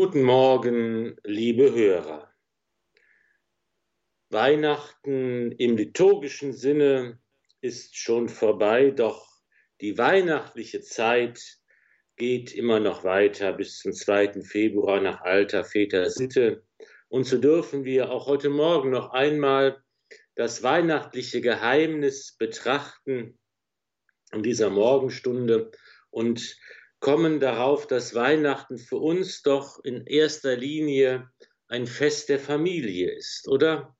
Guten Morgen, liebe Hörer. Weihnachten im liturgischen Sinne ist schon vorbei, doch die weihnachtliche Zeit geht immer noch weiter bis zum 2. Februar nach alter Väter Sitte. Und so dürfen wir auch heute Morgen noch einmal das weihnachtliche Geheimnis betrachten in dieser Morgenstunde und kommen darauf, dass Weihnachten für uns doch in erster Linie ein Fest der Familie ist, oder?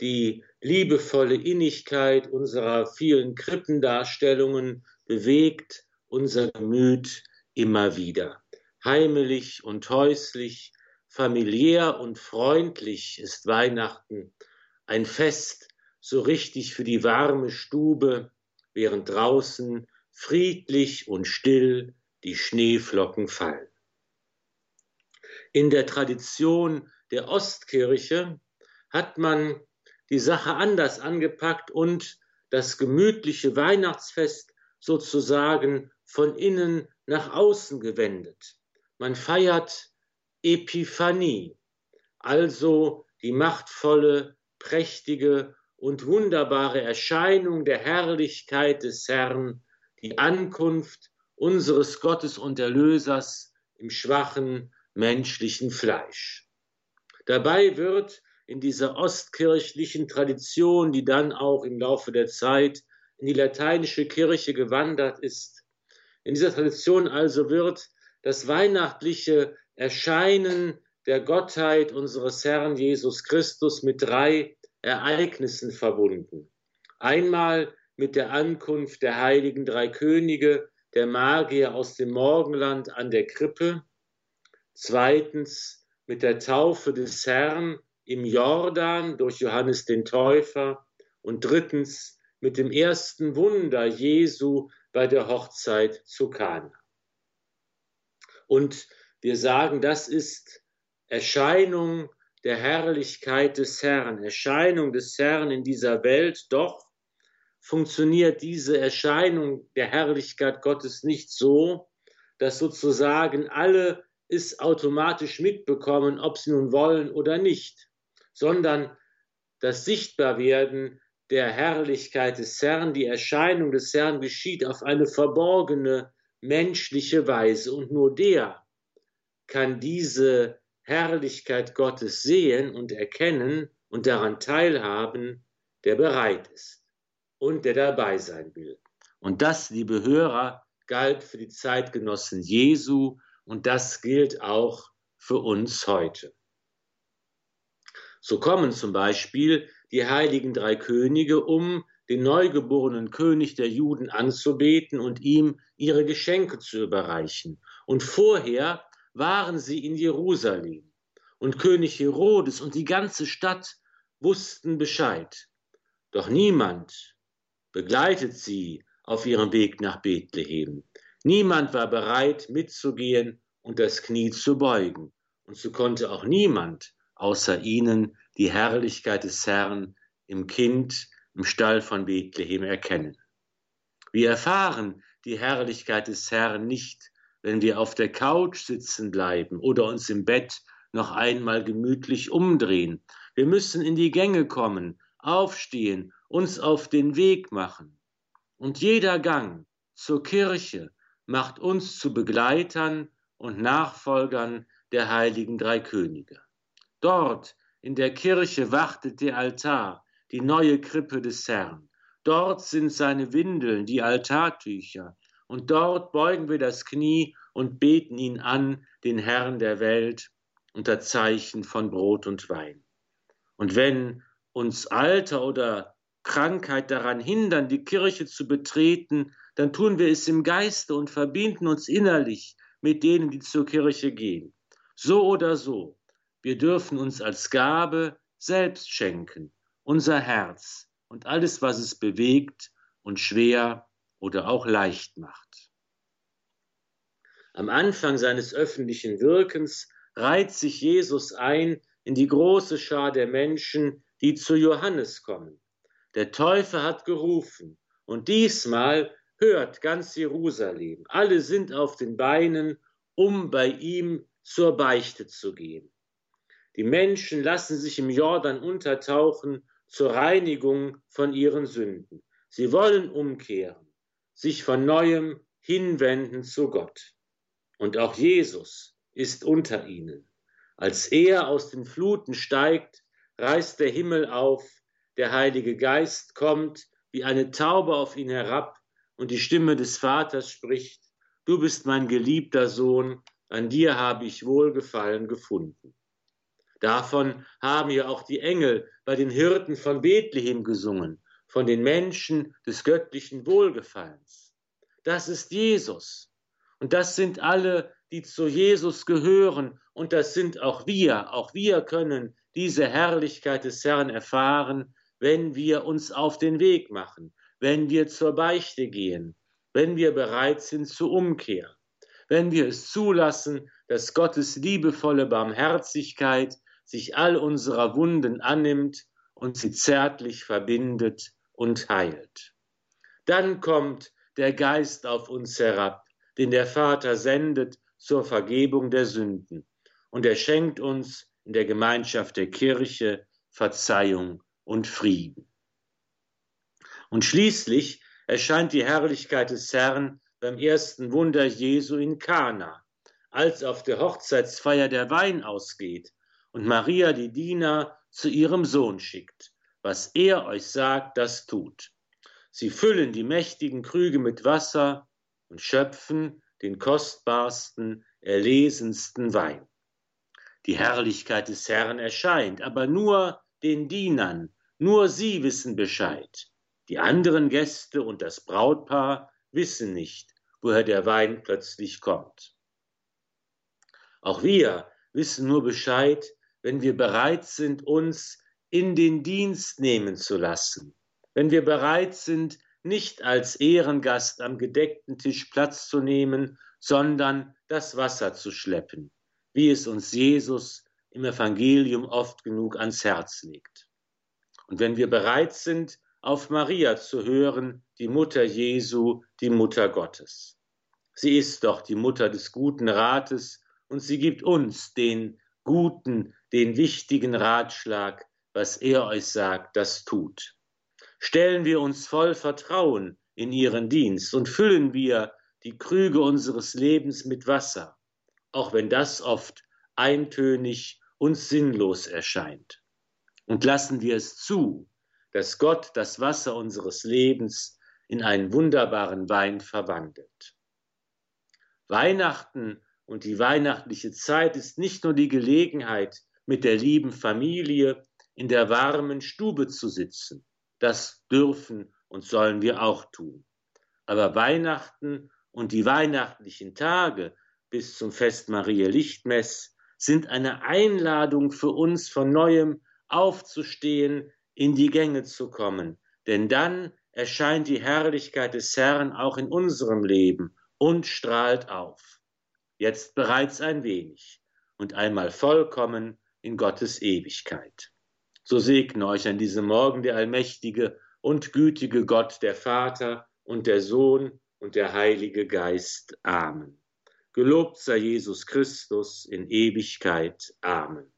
Die liebevolle Innigkeit unserer vielen Krippendarstellungen bewegt unser Gemüt immer wieder. Heimelig und häuslich, familiär und freundlich ist Weihnachten ein Fest so richtig für die warme Stube, während draußen friedlich und still die Schneeflocken fallen. In der Tradition der Ostkirche hat man die Sache anders angepackt und das gemütliche Weihnachtsfest sozusagen von innen nach außen gewendet. Man feiert Epiphanie, also die machtvolle, prächtige und wunderbare Erscheinung der Herrlichkeit des Herrn, die Ankunft unseres Gottes und Erlösers im schwachen menschlichen Fleisch. Dabei wird in dieser ostkirchlichen Tradition, die dann auch im Laufe der Zeit in die lateinische Kirche gewandert ist, in dieser Tradition also wird das weihnachtliche Erscheinen der Gottheit unseres Herrn Jesus Christus mit drei Ereignissen verbunden. Einmal mit der Ankunft der heiligen drei Könige der Magier aus dem Morgenland an der Krippe, zweitens mit der Taufe des Herrn im Jordan durch Johannes den Täufer. Und drittens mit dem ersten Wunder Jesu bei der Hochzeit zu Kana. Und wir sagen, das ist Erscheinung der Herrlichkeit des Herrn, Erscheinung des Herrn in dieser Welt, doch funktioniert diese Erscheinung der Herrlichkeit Gottes nicht so, dass sozusagen alle es automatisch mitbekommen, ob sie nun wollen oder nicht, sondern das Sichtbarwerden der Herrlichkeit des Herrn, die Erscheinung des Herrn geschieht auf eine verborgene menschliche Weise. Und nur der kann diese Herrlichkeit Gottes sehen und erkennen und daran teilhaben, der bereit ist und der dabei sein will. Und das, liebe Hörer, galt für die Zeitgenossen Jesu und das gilt auch für uns heute. So kommen zum Beispiel die heiligen drei Könige, um den neugeborenen König der Juden anzubeten und ihm ihre Geschenke zu überreichen. Und vorher waren sie in Jerusalem. Und König Herodes und die ganze Stadt wussten Bescheid. Doch niemand begleitet sie auf ihrem Weg nach Bethlehem. Niemand war bereit, mitzugehen und das Knie zu beugen. Und so konnte auch niemand außer ihnen die Herrlichkeit des Herrn im Kind im Stall von Bethlehem erkennen. Wir erfahren die Herrlichkeit des Herrn nicht, wenn wir auf der Couch sitzen bleiben oder uns im Bett noch einmal gemütlich umdrehen. Wir müssen in die Gänge kommen, aufstehen uns auf den Weg machen. Und jeder Gang zur Kirche macht uns zu Begleitern und Nachfolgern der heiligen drei Könige. Dort in der Kirche wartet der Altar, die neue Krippe des Herrn. Dort sind seine Windeln, die Altartücher. Und dort beugen wir das Knie und beten ihn an, den Herrn der Welt, unter Zeichen von Brot und Wein. Und wenn uns Alter oder Krankheit daran hindern, die Kirche zu betreten, dann tun wir es im Geiste und verbinden uns innerlich mit denen, die zur Kirche gehen. So oder so, wir dürfen uns als Gabe selbst schenken, unser Herz und alles, was es bewegt und schwer oder auch leicht macht. Am Anfang seines öffentlichen Wirkens reiht sich Jesus ein in die große Schar der Menschen, die zu Johannes kommen. Der Täufer hat gerufen und diesmal hört ganz Jerusalem. Alle sind auf den Beinen, um bei ihm zur Beichte zu gehen. Die Menschen lassen sich im Jordan untertauchen zur Reinigung von ihren Sünden. Sie wollen umkehren, sich von neuem hinwenden zu Gott. Und auch Jesus ist unter ihnen. Als er aus den Fluten steigt, reißt der Himmel auf, der Heilige Geist kommt wie eine Taube auf ihn herab, und die Stimme des Vaters spricht, Du bist mein geliebter Sohn, an dir habe ich Wohlgefallen gefunden. Davon haben ja auch die Engel bei den Hirten von Bethlehem gesungen, von den Menschen des göttlichen Wohlgefallens. Das ist Jesus. Und das sind alle, die zu Jesus gehören. Und das sind auch wir. Auch wir können diese Herrlichkeit des Herrn erfahren, wenn wir uns auf den Weg machen, wenn wir zur Beichte gehen, wenn wir bereit sind zur Umkehr, wenn wir es zulassen, dass Gottes liebevolle Barmherzigkeit sich all unserer Wunden annimmt und sie zärtlich verbindet und heilt. Dann kommt der Geist auf uns herab, den der Vater sendet zur Vergebung der Sünden, und er schenkt uns in der Gemeinschaft der Kirche Verzeihung und Frieden. Und schließlich erscheint die Herrlichkeit des Herrn beim ersten Wunder Jesu in Kana, als auf der Hochzeitsfeier der Wein ausgeht und Maria die Diener zu ihrem Sohn schickt. Was er euch sagt, das tut. Sie füllen die mächtigen Krüge mit Wasser und schöpfen den kostbarsten, erlesensten Wein. Die Herrlichkeit des Herrn erscheint, aber nur den Dienern, nur sie wissen Bescheid. Die anderen Gäste und das Brautpaar wissen nicht, woher der Wein plötzlich kommt. Auch wir wissen nur Bescheid, wenn wir bereit sind, uns in den Dienst nehmen zu lassen, wenn wir bereit sind, nicht als Ehrengast am gedeckten Tisch Platz zu nehmen, sondern das Wasser zu schleppen, wie es uns Jesus im Evangelium oft genug ans Herz legt. Und wenn wir bereit sind, auf Maria zu hören, die Mutter Jesu, die Mutter Gottes. Sie ist doch die Mutter des guten Rates und sie gibt uns den guten, den wichtigen Ratschlag, was er euch sagt, das tut. Stellen wir uns voll Vertrauen in ihren Dienst und füllen wir die Krüge unseres Lebens mit Wasser, auch wenn das oft eintönig und sinnlos erscheint. Und lassen wir es zu, dass Gott das Wasser unseres Lebens in einen wunderbaren Wein verwandelt. Weihnachten und die weihnachtliche Zeit ist nicht nur die Gelegenheit, mit der lieben Familie in der warmen Stube zu sitzen. Das dürfen und sollen wir auch tun. Aber Weihnachten und die weihnachtlichen Tage bis zum Fest Maria Lichtmess sind eine Einladung für uns von neuem aufzustehen, in die Gänge zu kommen, denn dann erscheint die Herrlichkeit des Herrn auch in unserem Leben und strahlt auf jetzt bereits ein wenig und einmal vollkommen in Gottes Ewigkeit. So segne euch an diesem Morgen der allmächtige und gütige Gott, der Vater und der Sohn und der Heilige Geist. Amen. Gelobt sei Jesus Christus in Ewigkeit. Amen.